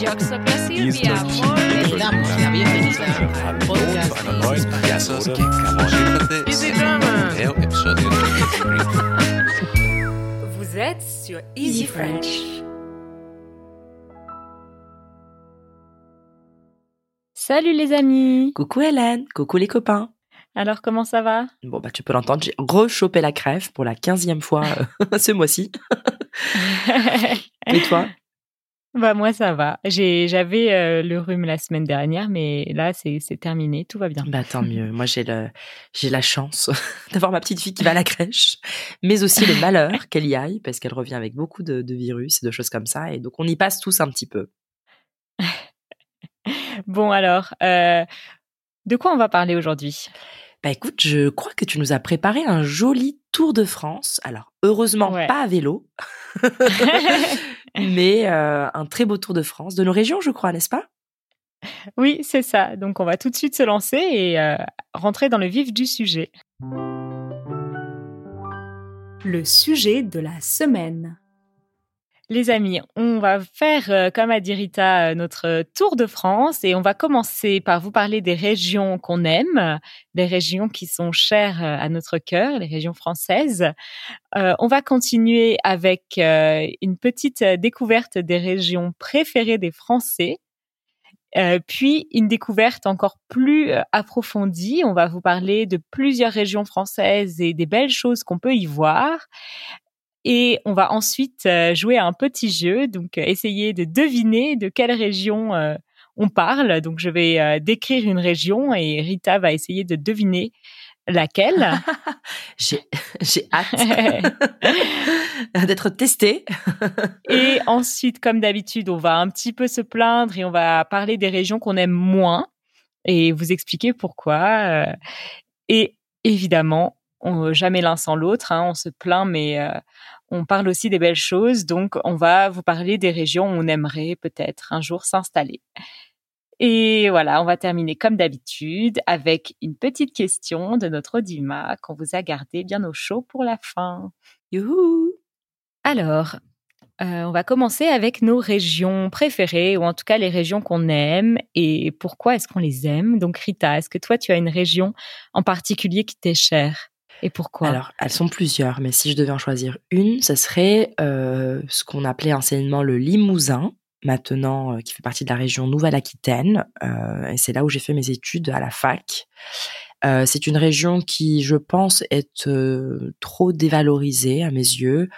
Yo soy Silvia. Muy damos la bienvenida al podcast de Easy Drama. É o episódio Vous êtes sur Easy French. Salut les amis. Coucou Hélène, coucou les copains. Alors comment ça va? Bon bah tu peux l'entendre, j'ai rechopé la crève pour la quinzième fois euh, ce mois-ci. Et toi? Bah moi ça va. J'ai j'avais euh, le rhume la semaine dernière mais là c'est c'est terminé, tout va bien. Bah tant mieux, moi j'ai le j'ai la chance d'avoir ma petite fille qui va à la crèche, mais aussi le malheur qu'elle y aille parce qu'elle revient avec beaucoup de, de virus et de choses comme ça et donc on y passe tous un petit peu. Bon alors euh, de quoi on va parler aujourd'hui? Bah écoute, je crois que tu nous as préparé un joli tour de France. Alors heureusement Ouais. pas à vélo, mais euh, un très beau tour de France de nos régions, je crois, n'est-ce pas? Oui, c'est ça. Donc on va tout de suite se lancer et euh, rentrer dans le vif du sujet. Le sujet de la semaine. Les amis, on va faire, euh, comme a dit Rita, euh, notre tour de France et on va commencer par vous parler des régions qu'on aime, des régions qui sont chères euh, à notre cœur, les régions françaises. On va continuer avec une petite découverte des régions préférées des Français. Puis une découverte encore plus approfondie. On va vous parler de plusieurs régions françaises et des belles choses qu'on peut y voir. Et on va ensuite euh, jouer à un petit jeu, donc euh, essayer de deviner de quelle région euh, on parle. Donc je vais décrire une région et Rita va essayer de deviner laquelle. J'ai hâte d'être testée. et ensuite, comme d'habitude, on va un petit peu se plaindre et on va parler des régions qu'on aime moins et vous expliquer pourquoi. Et évidemment, on, jamais l'un sans l'autre. hein, on se plaint, mais euh, on parle aussi des belles choses. Donc, on va vous parler des régions où on aimerait peut-être un jour s'installer. Et voilà, on va terminer comme d'habitude avec une petite question de notre Audima qu'on vous a gardé bien au chaud pour la fin. Youhou Alors, euh, on va commencer avec nos régions préférées, ou en tout cas les régions qu'on aime, et pourquoi est-ce qu'on les aime? Donc Rita, est-ce que toi tu as une région en particulier qui t'est chère? Et pourquoi? Alors, elles sont plusieurs, mais si je devais en choisir une, ce serait euh, ce qu'on appelait anciennement le Limousin, maintenant euh, qui fait partie de la région Nouvelle-Aquitaine, euh, et c'est là où j'ai fait mes études à la fac. C'est une région qui, je pense, est trop dévalorisée à mes yeux.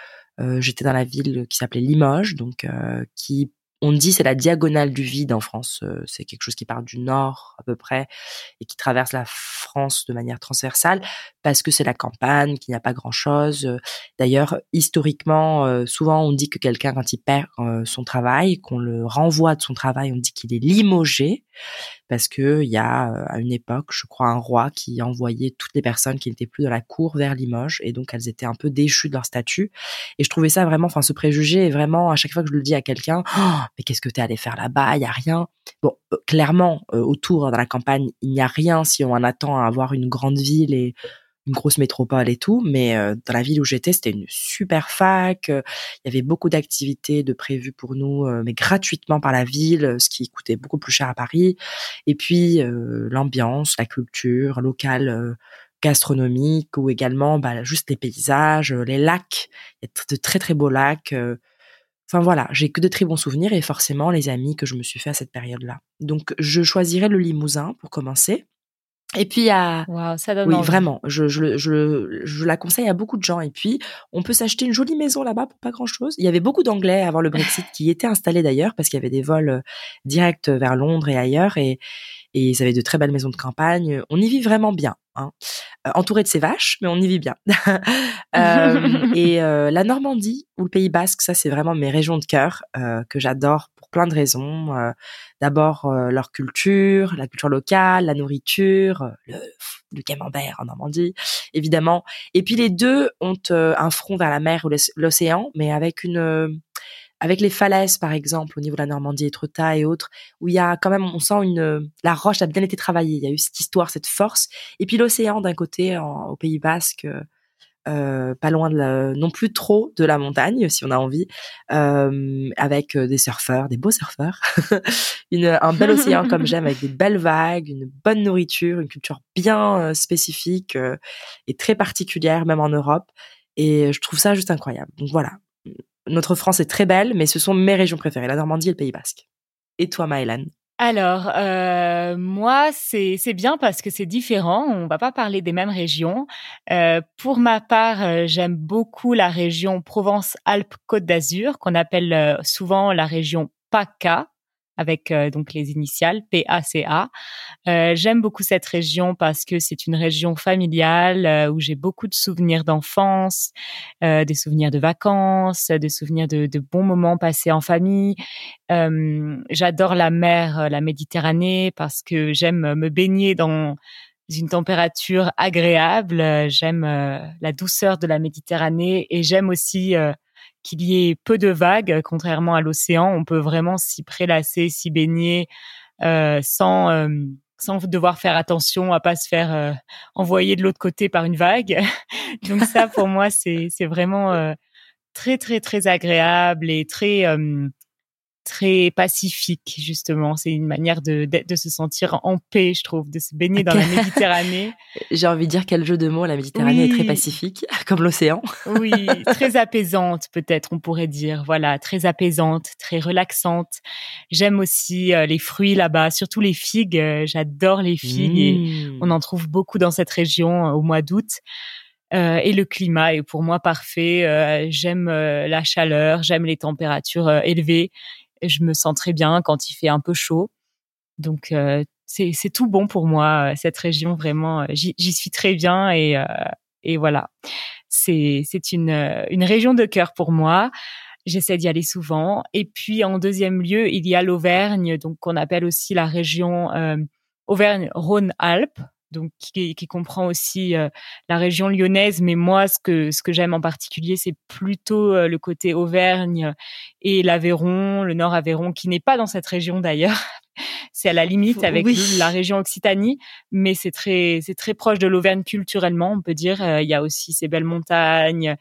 J'étais dans la ville qui s'appelait Limoges, donc qui on dit c'est la diagonale du vide en France. Euh, c'est quelque chose qui part du nord à peu près et qui traverse la France de manière transversale parce que c'est la campagne, qu'il n'y a pas grand-chose. Euh, D'ailleurs, historiquement, euh, souvent on dit que quelqu'un quand il perd son travail, qu'on le renvoie de son travail, on dit qu'il est limogé parce que il y a à une époque, je crois, un roi qui envoyait toutes les personnes qui n'étaient plus dans la cour vers Limoges et donc elles étaient un peu déchues de leur statut. Et je trouvais ça vraiment, enfin, ce préjugé est vraiment à chaque fois que je le dis à quelqu'un, Oh, mais qu'est-ce que t'es allé faire là-bas? Il y a rien. Bon, euh, clairement, euh, autour dans la campagne, il n'y a rien si on en attend à avoir une grande ville et une grosse métropole et tout, mais euh, dans la ville où j'étais, c'était une super fac. Il y avait beaucoup d'activités de prévues pour nous, mais gratuitement par la ville, ce qui coûtait beaucoup plus cher à Paris. Et puis l'ambiance, la culture locale, gastronomique, ou également bah, juste les paysages, les lacs. Il y a de très très beaux lacs. Euh, Enfin voilà, j'ai que de très bons souvenirs et forcément les amis que je me suis fait à cette période-là. Donc je choisirais le Limousin pour commencer. Et puis à Waouh, ça donne oui, envie. vraiment, je, je, je, je la conseille à beaucoup de gens. Et puis, on peut s'acheter une jolie maison là-bas pour pas grand-chose. Il y avait beaucoup d'Anglais avant le Brexit qui étaient installés d'ailleurs parce qu'il y avait des vols euh, directs vers Londres et ailleurs. Et, et ils avaient de très belles maisons de campagne. On y vit vraiment bien, hein. Euh, entouré de ses vaches, mais on y vit bien. Euh, et euh, la Normandie ou le Pays Basque, ça c'est vraiment mes régions de cœur que j'adore pour plein de raisons. D'abord leur culture, la culture locale, la nourriture, le, le camembert en Normandie, évidemment. Et puis les deux ont un front vers la mer ou l'oc- l'océan, mais avec une avec les falaises par exemple au niveau de la Normandie, Étretat et autres, où il y a quand même, on sent une euh, la roche a bien été travaillée. Il y a eu cette histoire, cette force. Et puis l'océan d'un côté en- au Pays Basque. euh, euh, pas loin de la, non plus trop de la montagne si on a envie, euh, avec des surfeurs, des beaux surfeurs, une, un bel océan comme j'aime, avec des belles vagues, une bonne nourriture, une culture bien spécifique et très particulière même en Europe. Et je trouve ça juste incroyable. Donc voilà, notre France est très belle, mais ce sont mes régions préférées, la Normandie et le Pays Basque. Et toi, Maëlan? Alors, euh, moi, c'est bien parce que c'est différent. On va pas parler des mêmes régions. Euh, pour ma part, euh, j'aime beaucoup la région Provence-Alpes-Côte d'Azur, qu'on appelle euh, souvent la région PACA avec euh, donc les initiales PACA. Euh, J'aime beaucoup cette région parce que c'est une région familiale euh, où j'ai beaucoup de souvenirs d'enfance, euh, des souvenirs de vacances, des souvenirs de, de bons moments passés en famille. Euh, j'adore la mer, la Méditerranée, parce que j'aime me baigner dans une température agréable. J'aime la douceur de la Méditerranée et j'aime aussi qu'il y ait peu de vagues, contrairement à l'océan. On peut vraiment s'y prélasser, s'y baigner euh, sans euh, sans devoir faire attention à pas se faire euh, envoyer de l'autre côté par une vague. Donc ça, pour moi, c'est c'est vraiment euh, très très très agréable et très très pacifique justement. C'est une manière de, de, de, se sentir en paix, je trouve, de se baigner dans la Méditerranée. J'ai envie de dire quel jeu de mots. La Méditerranée Oui. est très pacifique, comme l'océan. Oui, très apaisante peut-être, on pourrait dire. Voilà, très apaisante, très relaxante. J'aime aussi euh, les fruits là-bas, surtout les figues. Euh, J'adore les figues et Mmh. on en trouve beaucoup dans cette région euh, au mois d'août. Euh, et le climat est pour moi parfait. Euh, j'aime euh, la chaleur, j'aime les températures élevées. Je me sens très bien quand il fait un peu chaud. Donc euh, c'est tout bon pour moi euh, cette région vraiment. euh, J'y suis très bien et euh, et voilà. C'est c'est une euh, une région de cœur pour moi. J'essaie d'y aller souvent. Et puis en deuxième lieu, il y a l'Auvergne, donc qu'on appelle aussi la région euh, Auvergne-Rhône-Alpes, donc qui, qui comprend aussi euh, la région lyonnaise. Mais moi, ce que ce que j'aime en particulier, c'est plutôt euh, le côté Auvergne et l'Aveyron, le Nord Aveyron, qui n'est pas dans cette région d'ailleurs. C'est à la limite avec Oui. la région Occitanie, mais c'est très c'est très proche de l'Auvergne culturellement, on peut dire. Euh, Il y a aussi ces belles montagnes,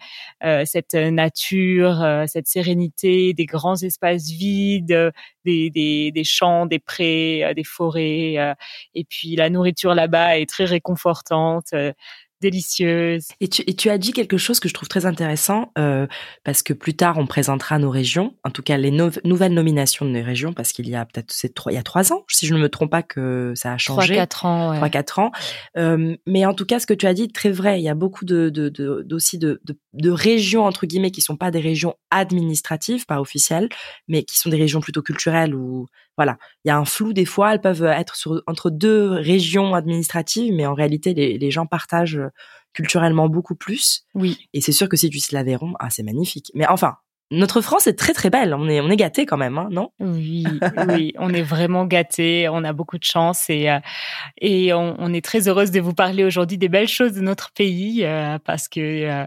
euh, cette nature, euh, cette sérénité, des grands espaces vides, des, des, des champs, des prés, des forêts. et puis la nourriture là-bas est très réconfortante, délicieuse. Et tu, et tu as dit quelque chose que je trouve très intéressant, euh, parce que plus tard on présentera nos régions, en tout cas les no- nouvelles nominations de nos régions, parce qu'il y a peut-être trois, il y a trois ans, si je ne me trompe pas que ça a Trois, changé. quatre ans. trois quatre ans. Euh, mais en tout cas, ce que tu as dit est très vrai. Il y a beaucoup de, de, de, de, de régions entre guillemets qui sont pas des régions administratives, pas officielles, mais qui sont des régions plutôt culturelles où voilà, il y a un flou des fois. Elles peuvent être sur, entre deux régions administratives, mais en réalité, les, les gens partagent culturellement beaucoup plus. Oui. Et c'est sûr que si tu cites l'Aveyron, ah c'est magnifique. Mais enfin. Notre France est très très belle. On est on est gâté quand même, hein, non? Oui, oui, on est vraiment gâtés, on a beaucoup de chance et euh, et on, on est très heureuse de vous parler aujourd'hui des belles choses de notre pays euh, parce que euh,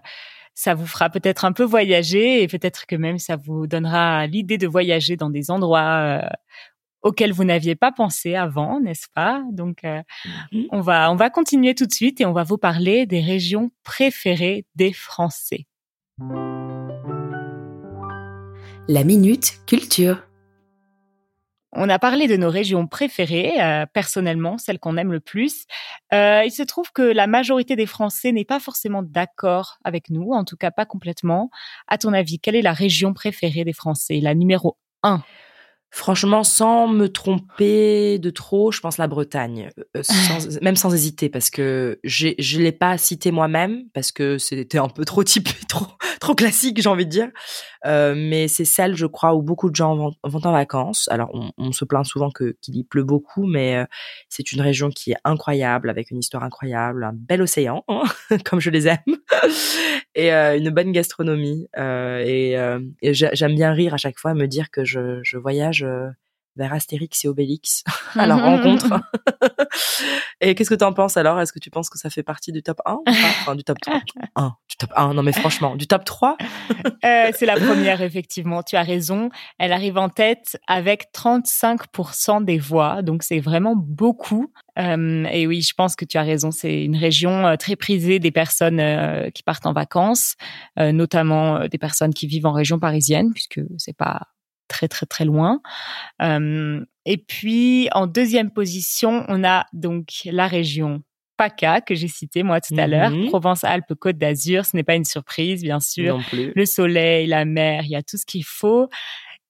ça vous fera peut-être un peu voyager et peut-être que même ça vous donnera l'idée de voyager dans des endroits euh, auxquels vous n'aviez pas pensé avant, n'est-ce pas? Donc euh, Mhm. on va on va continuer tout de suite et on va vous parler des régions préférées des Français. La minute culture. On a parlé de nos régions préférées, euh, personnellement, celles qu'on aime le plus. Euh, il se trouve que la majorité des Français n'est pas forcément d'accord avec nous, en tout cas pas complètement. À ton avis, quelle est la région préférée des Français, la numéro un? Franchement, sans me tromper de trop, je pense la Bretagne, Euh, sans- même sans hésiter, parce que je l'ai pas cité moi-même, parce que c'était un peu trop typé, trop, trop classique, j'ai envie de dire. Euh, mais c'est celle, je crois, où beaucoup de gens vont, vont en vacances. Alors, on, on se plaint souvent que qu'il y pleut beaucoup, mais euh, c'est une région qui est incroyable, avec une histoire incroyable, un bel océan, hein, comme je les aime, et euh, une bonne gastronomie. Euh, et euh, j'aime bien rire à chaque fois, me dire que je, je voyage euh, vers Astérix et Obélix à leur rencontre. et qu'est-ce que tu en penses alors? Est-ce que tu penses que ça fait partie du top 1 ou pas? Enfin, du top 3 1, du top 1, non mais franchement, du top 3 euh, C'est la première, effectivement, tu as raison. Elle arrive en tête avec 35% des voix, donc c'est vraiment beaucoup. Euh, et oui, je pense que tu as raison, c'est une région euh, très prisée des personnes euh, qui partent en vacances, euh, notamment des personnes qui vivent en région parisienne, puisque c'est pas très très très loin. Euh, et puis en deuxième position, on a donc la région PACA que j'ai citée moi tout à l'heure, Mhm. Provence-Alpes-Côte d'Azur. Ce n'est pas une surprise, bien sûr. Non plus. Le soleil, la mer, il y a tout ce qu'il faut.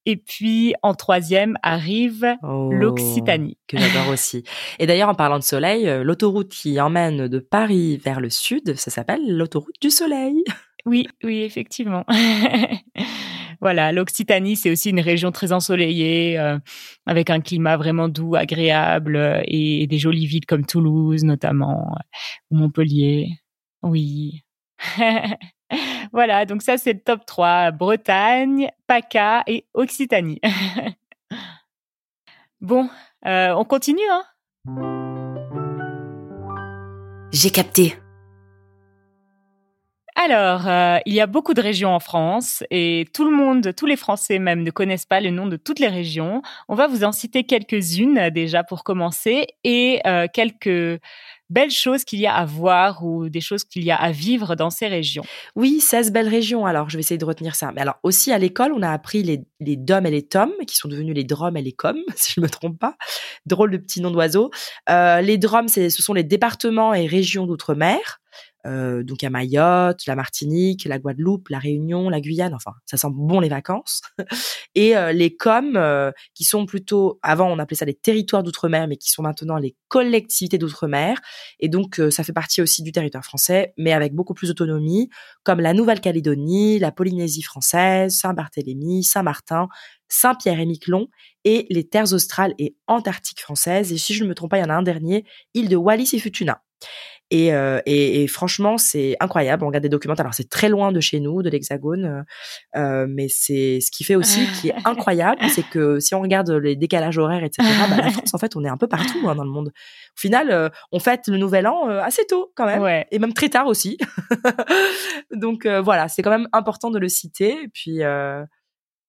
Et puis en troisième arrive Oh, l'Occitanie. Que j'adore aussi. Et d'ailleurs, en parlant de soleil, euh, l'autoroute qui emmène de Paris vers le sud, ça s'appelle l'autoroute du soleil. Oui, oui, effectivement. voilà, l'Occitanie, c'est aussi une région très ensoleillée, euh, avec un climat vraiment doux, agréable, euh, et, des jolies villes comme Toulouse, notamment, euh, ou Montpellier. Oui. voilà, donc ça, c'est le top 3. Bretagne, PACA et Occitanie. bon, on continue, hein? J'ai capté. Alors, euh, il y a beaucoup de régions en France et tout le monde, tous les Français même, ne connaissent pas le nom de toutes les régions. On va vous en citer quelques-unes euh, déjà pour commencer et euh, quelques belles choses qu'il y a à voir ou des choses qu'il y a à vivre dans ces régions. Oui, 16 belles régions. Alors, je vais essayer de retenir ça. Mais alors, aussi à l'école, on a appris les, les DOM et les TOM, qui sont devenus les DROM et les COM, si je ne me trompe pas. Drôle de petits noms d'oiseaux. Euh, les DROM, ce sont les départements et régions d'outre-mer. Euh, donc à Mayotte, la Martinique, la Guadeloupe, la Réunion, la Guyane, enfin ça sent bon les vacances. Et euh, les COM, euh, qui sont plutôt, avant on appelait ça les territoires d'outre-mer, mais qui sont maintenant les collectivités d'outre-mer. Et donc euh, ça fait partie aussi du territoire français, mais avec beaucoup plus d'autonomie, comme la Nouvelle-Calédonie, la Polynésie française, Saint-Barthélemy, Saint-Martin, Saint-Pierre et Miquelon, et les terres australes et antarctiques françaises. Et si je ne me trompe pas, il y en a un dernier, île de Wallis et Futuna. Et, euh, et, et franchement, c'est incroyable. On regarde des documentaires. Alors, c'est très loin de chez nous, de l'Hexagone, euh, euh, mais c'est ce qui fait aussi qui est incroyable, c'est que si on regarde les décalages horaires, etc., bah, la France, en fait, on est un peu partout hein, dans le monde. Au final, euh, on fête le Nouvel An euh, assez tôt quand même, Ouais. et même très tard aussi. Donc euh, voilà, c'est quand même important de le citer. Et puis euh,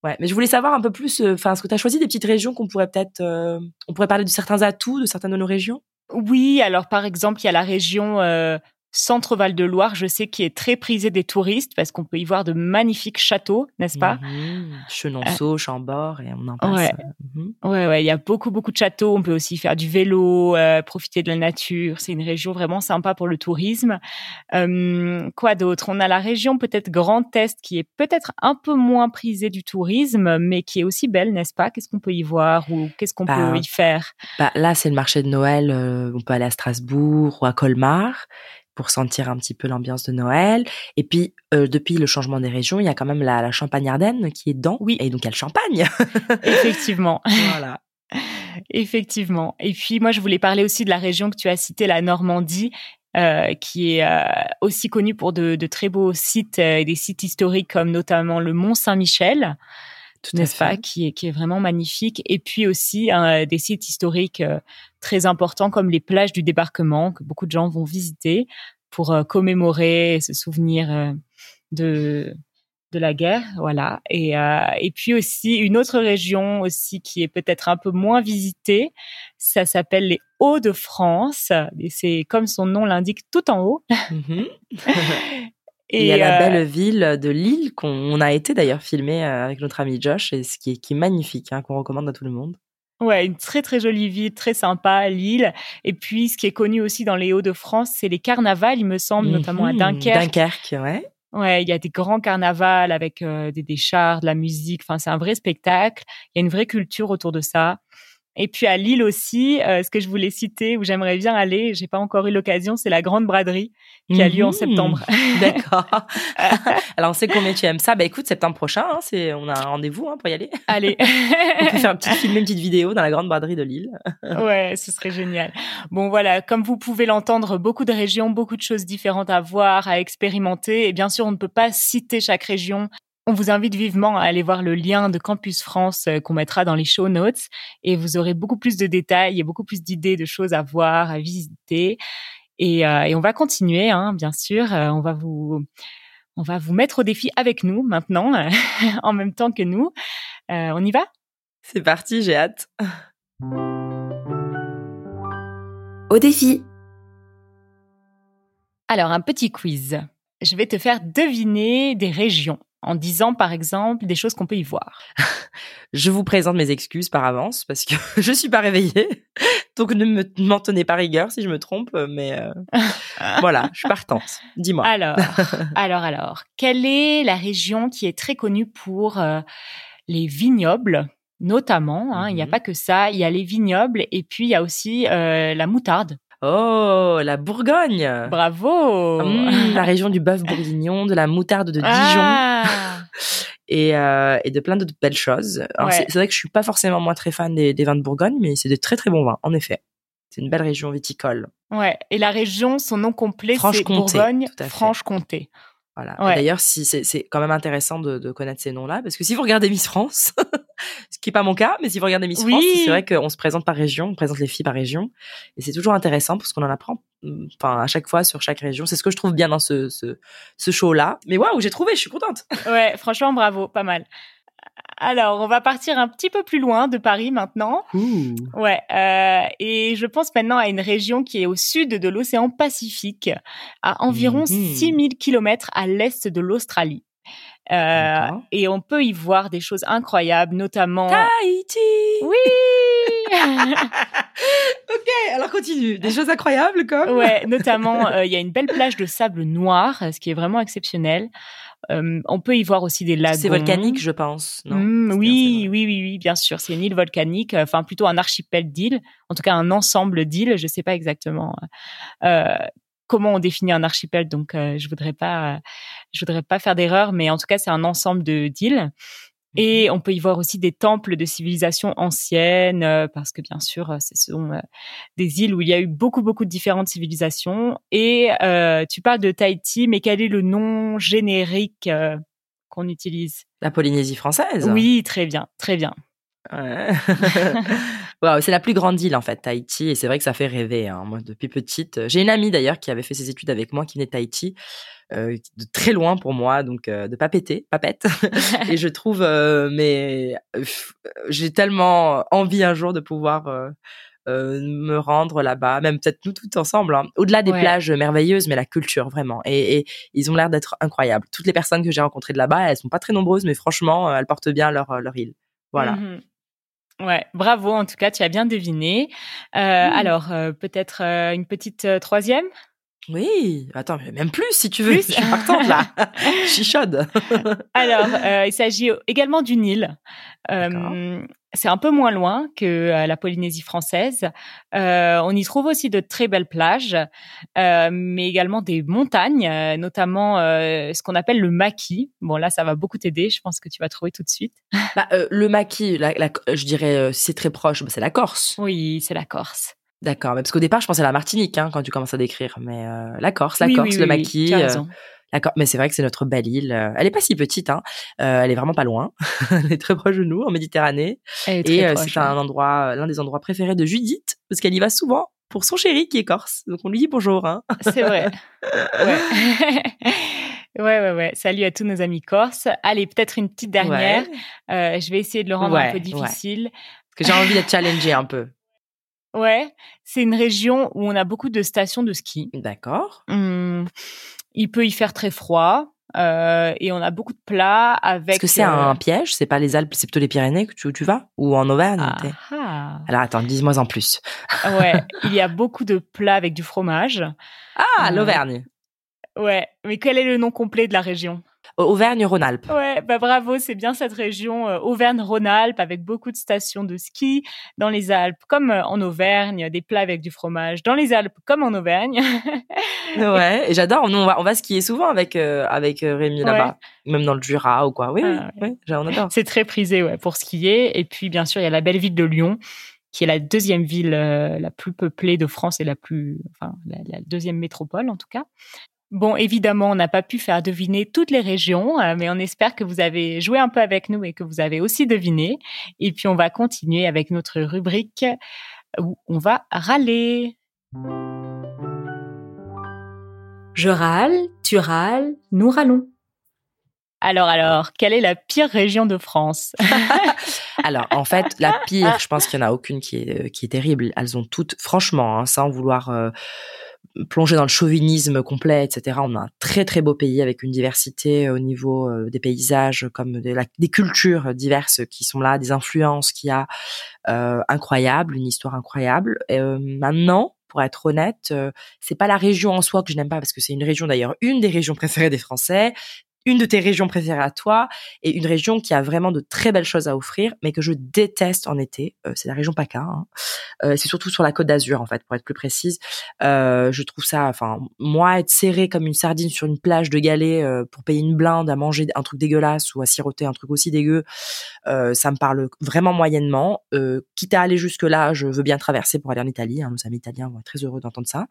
ouais, mais je voulais savoir un peu plus. euh, Enfin, est-ce que tu as choisi des petites régions qu'on pourrait peut-être, euh, on pourrait parler de certains atouts de certaines de nos régions? Oui, alors par exemple, il y a la région euh, Centre-Val de Loire, je sais, qui est très prisée des touristes parce qu'on peut y voir de magnifiques châteaux, n'est-ce pas? Mhm. Chenonceau, Chambord, et on en passe. Ouais. Mhm. Ouais, ouais, il y a beaucoup, beaucoup de châteaux. On peut aussi faire du vélo, euh, profiter de la nature. C'est une région vraiment sympa pour le tourisme. Euh, quoi d'autre? On a la région peut-être Grand Est qui est peut-être un peu moins prisée du tourisme, mais qui est aussi belle, n'est-ce pas? Qu'est-ce qu'on peut y voir ou qu'est-ce qu'on Bah, peut y faire? Bah, là, c'est le marché de Noël. euh, on peut aller à Strasbourg ou à Colmar pour sentir un petit peu l'ambiance de Noël. Et puis, euh, depuis le changement des régions, il y a quand même la, la Champagne-Ardenne qui est dedans. Oui. Et donc, il y a le champagne. Effectivement. voilà. Effectivement. Et puis moi, je voulais parler aussi de la région que tu as citée, la Normandie, euh, qui est euh, aussi connue pour de, de très beaux sites euh, et des sites historiques comme notamment le Mont Saint-Michel, Tout n'est-ce pas, qui est, qui est vraiment magnifique. Et puis aussi euh, des sites historiques euh, très importants comme les plages du débarquement que beaucoup de gens vont visiter pour euh, commémorer et se souvenir euh, de de la guerre, voilà. Et, euh, et puis aussi une autre région aussi qui est peut-être un peu moins visitée, ça s'appelle les Hauts-de-France. Et c'est comme son nom l'indique, tout en haut. Mhm. Et il y a la belle ville de Lille qu'on on a été d'ailleurs filmé avec notre ami Josh et ce qui est, qui est magnifique, hein, qu'on recommande à tout le monde. Ouais, une très très jolie ville, très sympa, Lille. Et puis ce qui est connu aussi dans les Hauts-de-France, c'est les carnavals, il me semble, notamment à Mhm. Dunkerque. Dunkerque, ouais. Ouais, il y a des grands carnavals avec euh, des, des chars, de la musique. Enfin, c'est un vrai spectacle. Il y a une vraie culture autour de ça. Et puis à Lille aussi, euh, ce que je voulais citer où j'aimerais bien aller, j'ai pas encore eu l'occasion, c'est la Grande Braderie qui a lieu en Mhm. septembre. D'accord. Alors on sait combien tu aimes ça. Bah écoute, septembre prochain, hein, c'est on a un rendez-vous hein, pour y aller. Allez. On peut faire une petite filmer une petite vidéo dans la grande braderie de Lille. ouais, ce serait génial. Bon, voilà, comme vous pouvez l'entendre, beaucoup de régions, beaucoup de choses différentes à voir, à expérimenter. Et bien sûr, on ne peut pas citer chaque région On vous invite vivement à aller voir le lien de Campus France euh, qu'on mettra dans les show notes et vous aurez beaucoup plus de détails et beaucoup plus d'idées de choses à voir, à visiter. Et, euh, et on va continuer, hein, bien sûr. Euh, on va vous, on va vous mettre au défi avec nous maintenant, en même temps que nous. Euh, on y va? C'est parti, j'ai hâte. Au défi. Alors, un petit quiz. Je vais te faire deviner des régions en disant par exemple des choses qu'on peut y voir. Je vous présente mes excuses par avance parce que je suis pas réveillée. Donc ne me- m'en tenez pas rigueur si je me trompe, mais euh, voilà, je suis partante. Dis-moi. Alors, alors, alors, quelle est la région qui est très connue pour euh, les vignobles, notamment hein, Il n'y a Mhm. pas que ça, il y a les vignobles et puis il y a aussi euh, la moutarde. Oh, la Bourgogne. Bravo Mmh, la région du bœuf bourguignon, de la moutarde de Dijon Ah et, euh, et de plein d'autres belles choses. Ouais. c'est, vrai que je suis pas forcément moi très fan des, des vins de Bourgogne, mais c'est de très très bons vins, en effet. C'est une belle région viticole. Ouais, et la région, son nom complet, c'est Bourgogne. Franche-Comté. Voilà. Ouais. D'ailleurs, si c'est, c'est quand même intéressant de, de connaître ces noms-là, parce que si vous regardez Miss France, ce qui est pas mon cas, mais si vous regardez Miss Oui. France, c'est vrai qu'on se présente par région, on présente les filles par région, et c'est toujours intéressant parce qu'on en apprend, mm, enfin à chaque fois sur chaque région. C'est ce que je trouve bien dans ce ce, ce show-là. Mais waouh, j'ai trouvé, je suis contente. Ouais, franchement, bravo, pas mal. Alors, on va partir un petit peu plus loin de Paris maintenant. Ouh. Ouais, euh, et je pense maintenant à une région qui est au sud de l'océan Pacifique, à environ Mhm. 6000 kilomètres à l'est de l'Australie. Euh, et on peut y voir des choses incroyables, notamment... Tahiti. Oui ok, alors continue. Des choses incroyables comme. Ouais, notamment, euh, il y a une belle plage de sable noir, ce qui est vraiment exceptionnel. Euh, on peut y voir aussi des lagons. C'est volcanique, je pense. Non? Mm, C'est oui, bien, oui, oui, oui, bien sûr. C'est une île volcanique, euh, enfin plutôt un archipel d'îles, en tout cas un ensemble d'îles. Je sais pas exactement euh, comment on définit un archipel, donc euh, je voudrais pas, je voudrais pas faire d'erreur, mais en tout cas c'est un ensemble de d'îles. Et on peut y voir aussi des temples de civilisation anciennes, euh, parce que bien sûr, euh, ce sont des îles où il y a eu beaucoup, beaucoup de différentes civilisations. Et tu parles de Tahiti, mais quel est le nom générique qu'on utilise? La Polynésie française. Oui, très bien, très bien. Ouais. C'est la plus grande île en fait, Tahiti, et c'est vrai que ça fait rêver. Hein. Moi, depuis petite, j'ai une amie d'ailleurs qui avait fait ses études avec moi, qui venait de Tahiti, euh, de très loin pour moi, donc euh, de pas péter, pas pète. et je trouve, euh, mais euh, j'ai tellement envie un jour de pouvoir euh, euh, me rendre là-bas, même peut-être nous toutes ensemble. hein. Au-delà des Ouais. plages merveilleuses, mais la culture vraiment. Et, et ils ont l'air d'être incroyables. Toutes les personnes que j'ai rencontrées de là-bas, elles sont pas très nombreuses, mais franchement, euh, elles portent bien leur leur île. Voilà. Mhm. Ouais, bravo. En tout cas, tu as bien deviné. Euh, Alors, euh, peut-être euh, une petite troisième? Oui, attends, mais même plus si tu veux. Plus Je suis partante là. Je suis chaude. Alors, euh, il s'agit également d'une île. Euh, c'est un peu moins loin que euh, la Polynésie française. Euh, on y trouve aussi de très belles plages, euh, mais également des montagnes, euh, notamment euh, ce qu'on appelle le maquis. Bon, là, ça va beaucoup t'aider. Je pense que tu vas trouver tout de suite. Bah, euh, le maquis, la, la- je dirais, euh, c'est très proche. bah, c'est la Corse. Oui, c'est la Corse. D'accord. Parce qu'au départ, je pensais à la Martinique hein, quand tu commences à décrire. Mais euh, la Corse, la Oui, Corse, oui, le oui, maquis. euh, la Mais c'est vrai que c'est notre belle île. euh, Elle est pas si petite. Hein. euh, elle est vraiment pas loin. elle est très proche de nous, en Méditerranée. Et c'est un endroit, l'un des endroits préférés de Judith, parce qu'elle y va souvent pour son chéri qui est corse. Donc on lui dit bonjour. Hein. C'est vrai. Ouais. ouais, ouais, ouais. Salut à tous nos amis corses. Allez, peut-être une petite dernière. Ouais. Euh, je vais essayer de le rendre Ouais, un peu ouais. difficile. Parce que j'ai envie d'être challengée un peu. Ouais, c'est une région où on a beaucoup de stations de ski. D'accord. Hum, il peut y faire très froid euh, et on a beaucoup de plats avec. Est-ce que c'est euh, un piège C'est pas les Alpes, c'est plutôt les Pyrénées que tu, où tu vas Ou en Auvergne ah, ah. Alors attends, dis-moi en plus. Ouais, il y a beaucoup de plats avec du fromage. Ah, Euh, l'Auvergne. Ouais, mais quel est le nom complet de la région? Auvergne-Rhône-Alpes. Ouais, bah bravo, c'est bien cette région euh, Auvergne-Rhône-Alpes avec beaucoup de stations de ski dans les Alpes comme euh, en Auvergne, des plats avec du fromage dans les Alpes comme en Auvergne. Ouais, et j'adore. Nous, on va, on va skier souvent avec, euh, avec Rémi là-bas. Même dans le Jura ou quoi. Oui, Ah, on adore. c'est très prisé ouais, pour skier. Et puis, bien sûr, il y a la belle ville de Lyon, qui est la deuxième ville euh, la plus peuplée de France et la plus, enfin, la, la deuxième métropole en tout cas. Bon, évidemment, on n'a pas pu faire deviner toutes les régions, euh, mais on espère que vous avez joué un peu avec nous et que vous avez aussi deviné. Et puis, on va continuer avec notre rubrique où on va râler. Je râle, tu râles, nous râlons. Alors, alors, quelle est la pire région de France? Alors, en fait, la pire, je pense qu'il n'y en a aucune qui est, qui est terrible. Elles ont toutes, franchement, hein, sans vouloir euh, plonger dans le chauvinisme complet, etc. On a un très très beau pays avec une diversité au niveau euh, des paysages, comme des cultures diverses qui sont là, des influences qu'il y a euh, incroyables, une histoire incroyable. Euh, maintenant, pour être honnête, euh, c'est pas la région en soi que je n'aime pas parce que c'est une région d'ailleurs une des régions préférées des Français, une de tes régions préférées à toi et une région qui a vraiment de très belles choses à offrir, mais que je déteste en été. Euh, c'est la région PACA. Hein. Euh, c'est surtout sur la Côte d'Azur en fait, pour être plus précise. Euh, je trouve ça, enfin, moi être serré comme une sardine sur une plage de galets pour payer une blinde à manger un truc dégueulasse ou à siroter un truc aussi dégueu, ça me parle vraiment moyennement. Quitte à aller jusque là, je veux bien traverser pour aller en Italie. Hein, nos amis italiens vont être très heureux d'entendre ça.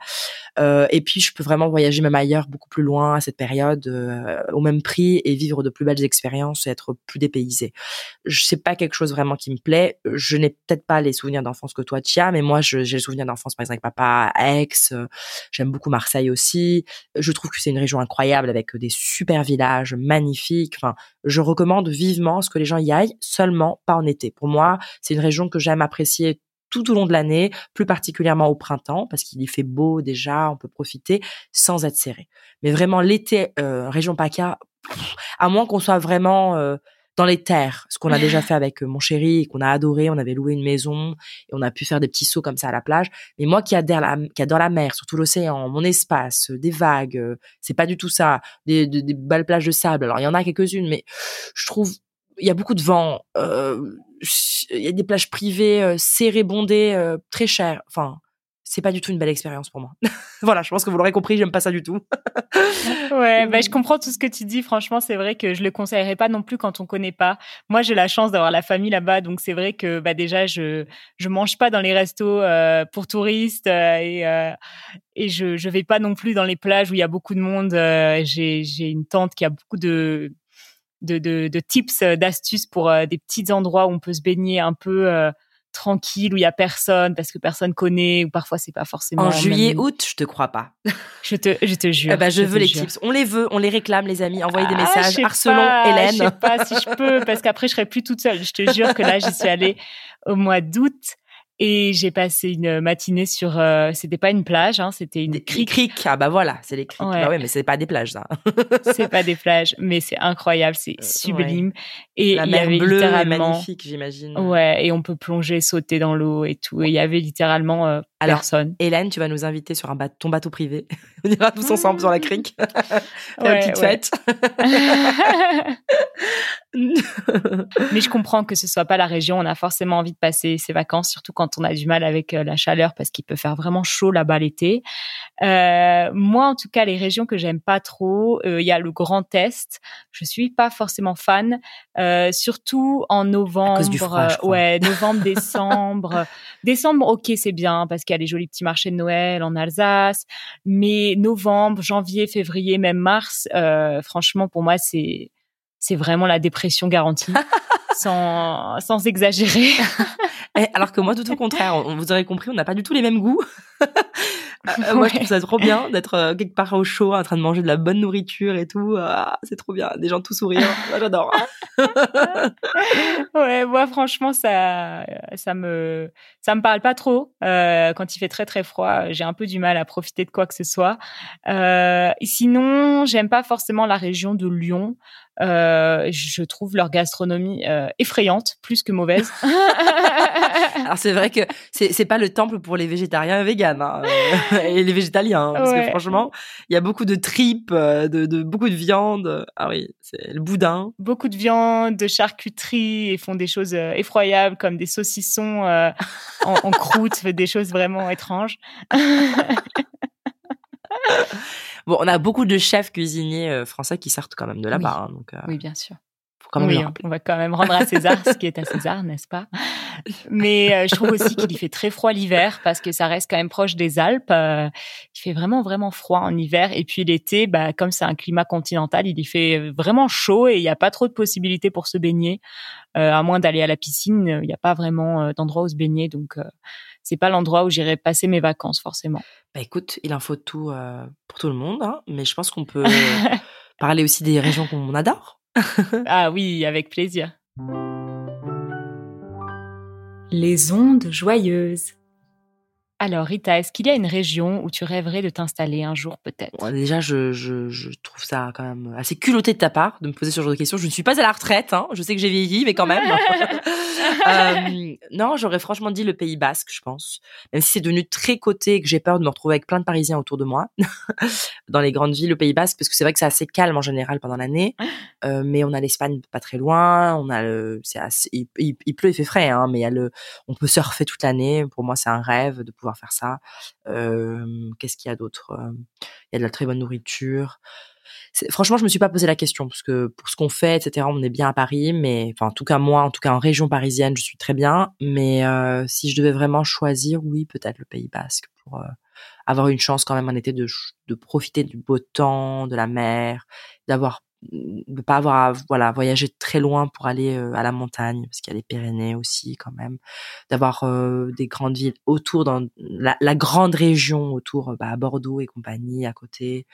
Et puis je peux vraiment voyager même ailleurs, beaucoup plus loin à cette période, au même et vivre de plus belles expériences et être plus dépaysé. Je sais pas quelque chose vraiment qui me plaît. Je n'ai peut-être pas les souvenirs d'enfance que toi tu as, mais moi j'ai le souvenir d'enfance par exemple avec papa Aix. euh, J'aime beaucoup Marseille aussi. Je trouve que c'est une région incroyable avec des super villages magnifiques. Enfin, je recommande vivement ce que les gens y aillent, seulement pas en été. Pour moi, c'est une région que j'aime apprécier tout au long de l'année, plus particulièrement au printemps, parce qu'il y fait beau déjà, on peut profiter sans être serré. Mais vraiment, l'été, euh, région PACA, à moins qu'on soit vraiment euh, dans les terres, ce qu'on a déjà fait avec euh, mon chéri et qu'on a adoré, on avait loué une maison et on a pu faire des petits sauts comme ça à la plage. Mais moi qui adore la, qui la mer, surtout l'océan, mon espace, euh, des vagues, euh, c'est pas du tout ça. Des belles plages de sable. Alors il y en a quelques-unes, mais je trouve il y a beaucoup de vent. euh, Il y a des plages privées euh, serrées, bondées, euh, très chères. Enfin, c'est pas du tout une belle expérience pour moi. voilà, je pense que vous l'aurez compris, j'aime pas ça du tout. Ouais, bah, je comprends tout ce que tu dis. Franchement, c'est vrai que je le conseillerais pas non plus quand on connaît pas. Moi, j'ai la chance d'avoir la famille là-bas, donc c'est vrai que bah déjà je je mange pas dans les restos euh, pour touristes euh, et euh, et je je vais pas non plus dans les plages où il y a beaucoup de monde. Euh, j'ai j'ai une tante qui a beaucoup de de de, de tips, d'astuces pour des petits endroits où on peut se baigner un peu. Tranquille où il y a personne parce que personne connaît ou parfois c'est pas forcément En juillet, même- août, je te crois pas. je te je te jure Eh ben, je veux les jure. tips. On les veut, on les réclame, les amis. Envoyez des Ah, messages. Harcelons pas, Hélène. Je sais pas si je peux parce qu'après je serai plus toute seule. Je te jure que là j'y suis allée au mois d'août et j'ai passé une matinée sur. euh, c'était pas une plage, hein, c'était une Des crique. criques. Ah bah voilà, c'est les criques. Ouais. Bah ouais, mais c'est pas des plages, ça. C'est pas des plages, mais c'est incroyable, c'est sublime. Et La il y mer avait bleue est littéralement. magnifique, j'imagine. Ouais, et on peut plonger, sauter dans l'eau et tout. Et il y avait littéralement euh, Alors, personne. Hélène, tu vas nous inviter sur un bateau, ton bateau privé. On ira tous ensemble sur la crique. Faire une Ouais, petite ouais. fête. Mais je comprends que ce soit pas la région. On a forcément envie de passer ses vacances, surtout quand on a du mal avec euh, la chaleur, parce qu'il peut faire vraiment chaud là-bas l'été. Euh, moi, en tout cas, les régions que j'aime pas trop, euh, il y a le Grand Est. Je suis pas forcément fan, euh, surtout en novembre. cause du froid, je crois. ouais, novembre, décembre. décembre, ok, c'est bien parce qu'il y a les jolis petits marchés de Noël en Alsace. Mais novembre, janvier, février, même mars, euh, franchement, pour moi, c'est c'est vraiment la dépression garantie, sans, sans exagérer. Eh, Alors que moi, tout au contraire, on- vous aurez compris, on n'a pas du tout les mêmes goûts. Euh, Moi, je trouve ça trop bien d'être euh, quelque part au chaud, en train de manger de la bonne nourriture et tout. Ah, c'est trop bien, des gens tout souriants. Moi, J'adore. ouais, moi franchement ça, ça me, ça me parle pas trop. Euh, quand il fait très très froid, j'ai un peu du mal à profiter de quoi que ce soit. Euh, sinon, j'aime pas forcément la région de Lyon. Euh, je trouve leur gastronomie euh, effrayante, plus que mauvaise. Alors c'est vrai que c'est c'est pas le temple pour les végétariens et véganes hein, euh, et les végétaliens hein, parce Ouais. que franchement il y a beaucoup de tripes, de, de beaucoup de viande. Ah oui, c'est le boudin. Beaucoup de viande, de charcuterie, et font des choses effroyables comme des saucissons euh, en, en croûte, des choses vraiment étranges. Bon, on a beaucoup de chefs cuisiniers euh, français qui sortent quand même de là-bas, hein, donc euh, Oui, bien sûr. faut quand même oui, on va quand même rendre à César ce qui est à César, n'est-ce pas? Mais euh, je trouve aussi qu'il y fait très froid l'hiver parce que ça reste quand même proche des Alpes. euh, il fait vraiment vraiment froid en hiver et puis l'été, bah comme c'est un climat continental, il y fait vraiment chaud et il n'y a pas trop de possibilités pour se baigner. À moins d'aller à la piscine, il n'y a pas vraiment d'endroit où se baigner, donc c'est pas l'endroit où j'irai passer mes vacances forcément. Bah écoute, il en faut tout euh, pour tout le monde, hein, mais je pense qu'on peut parler aussi des régions qu'on adore. ah oui, avec plaisir. Les ondes joyeuses. Alors Rita, est-ce qu'il y a une région où tu rêverais de t'installer un jour peut-être? Bon, déjà, je, je, je trouve ça quand même assez culotté de ta part de me poser ce genre de questions. Je ne suis pas à la retraite, hein. je sais que j'ai vieilli, mais quand même. Euh, non, j'aurais franchement dit le Pays Basque, je pense. Même si c'est devenu très coté et que j'ai peur de me retrouver avec plein de Parisiens autour de moi dans les grandes villes, le Pays Basque, parce que c'est vrai que c'est assez calme en général pendant l'année. Euh, mais on a l'Espagne pas très loin, on a le, assez, il, il- il pleut, il fait frais, hein, mais il y a le, on peut surfer toute l'année. Pour moi, c'est un rêve de pouvoir faire ça. Qu'est-ce qu'il y a d'autre Il y a de la très bonne nourriture. Franchement, je me suis pas posé la question parce que pour ce qu'on fait, etc., on est bien à Paris, mais enfin, en tout cas moi, en tout cas en région parisienne, je suis très bien. Mais si je devais vraiment choisir, oui, peut-être le Pays Basque pour avoir une chance quand même en été de de profiter du beau temps, de la mer, d'avoir de pas avoir à voilà voyager très loin pour aller euh, à la montagne parce qu'il y a les Pyrénées aussi quand même d'avoir euh, des grandes villes autour dans la, grande région autour bah, à Bordeaux et compagnie à côté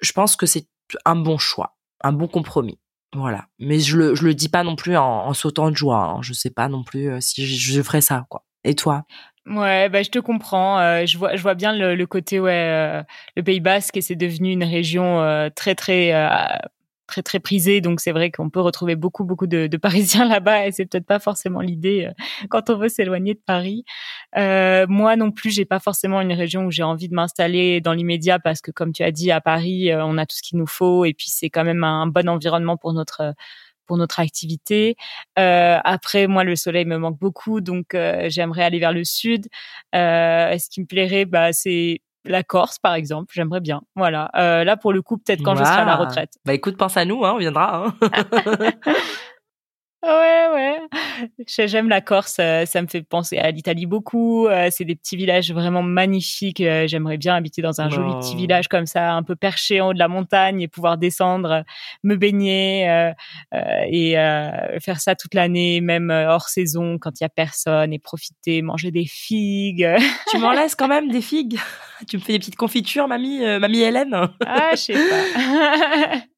je pense que c'est un bon choix, un bon compromis. Voilà. Mais je le, je le dis pas non plus en, en sautant de joie. Hein. Je sais pas non plus euh, si je, je ferais ça, quoi. Et toi? Ouais, bah, je te comprends. Euh, je vois, je vois bien le, le côté ouais, euh, le Pays Basque et c'est devenu une région euh, très très euh, très très prisée. Donc c'est vrai qu'on peut retrouver beaucoup beaucoup de, de Parisiens là-bas et c'est peut-être pas forcément l'idée euh, quand on veut s'éloigner de Paris. Euh, moi non plus, j'ai pas forcément une région où j'ai envie de m'installer dans l'immédiat parce que comme tu as dit à Paris, on a tout ce qu'il nous faut et puis c'est quand même un bon environnement pour notre pour notre activité. Euh, après, moi, le soleil me manque beaucoup, donc euh, j'aimerais aller vers le sud. Euh, ce qui me plairait, bah, c'est la Corse, par exemple. J'aimerais bien. Voilà. Euh, là, pour le coup, peut-être quand je serai à la retraite. Bah écoute, pense à nous, hein, on viendra. Hein. Ouais, ouais. J'ai- J'aime la Corse. euh, Ça me fait penser à l'Italie beaucoup. euh, C'est des petits villages vraiment magnifiques. euh, J'aimerais bien habiter dans un joli petit village comme ça, un peu perché en haut de la montagne et pouvoir descendre, me baigner euh, euh, et euh, faire ça toute l'année, même hors saison quand il y a personne et profiter, manger des figues. tu m'en laisses quand même des figues? Tu me fais des petites confitures, mamie, mamie Hélène? ah, je sais pas.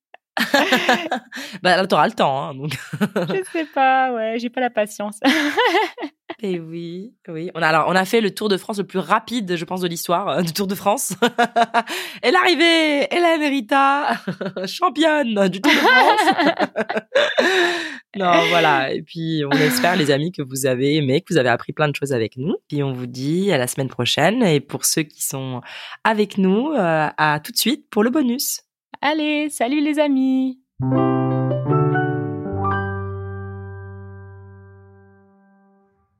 bah là, t'auras le temps. Hein, donc. je sais pas. Ouais, j'ai pas la patience. Et oui, oui. On a alors on a fait le Tour de France le plus rapide, je pense, de l'histoire euh, du Tour de France. Et l'arrivée, Hélène Rita, championne du Tour de France. non, voilà. Et puis on espère, les amis, que vous avez aimé, que vous avez appris plein de choses avec nous. Puis on vous dit à la semaine prochaine. Et pour ceux qui sont avec nous, euh, à tout de suite pour le bonus. Allez, salut les amis.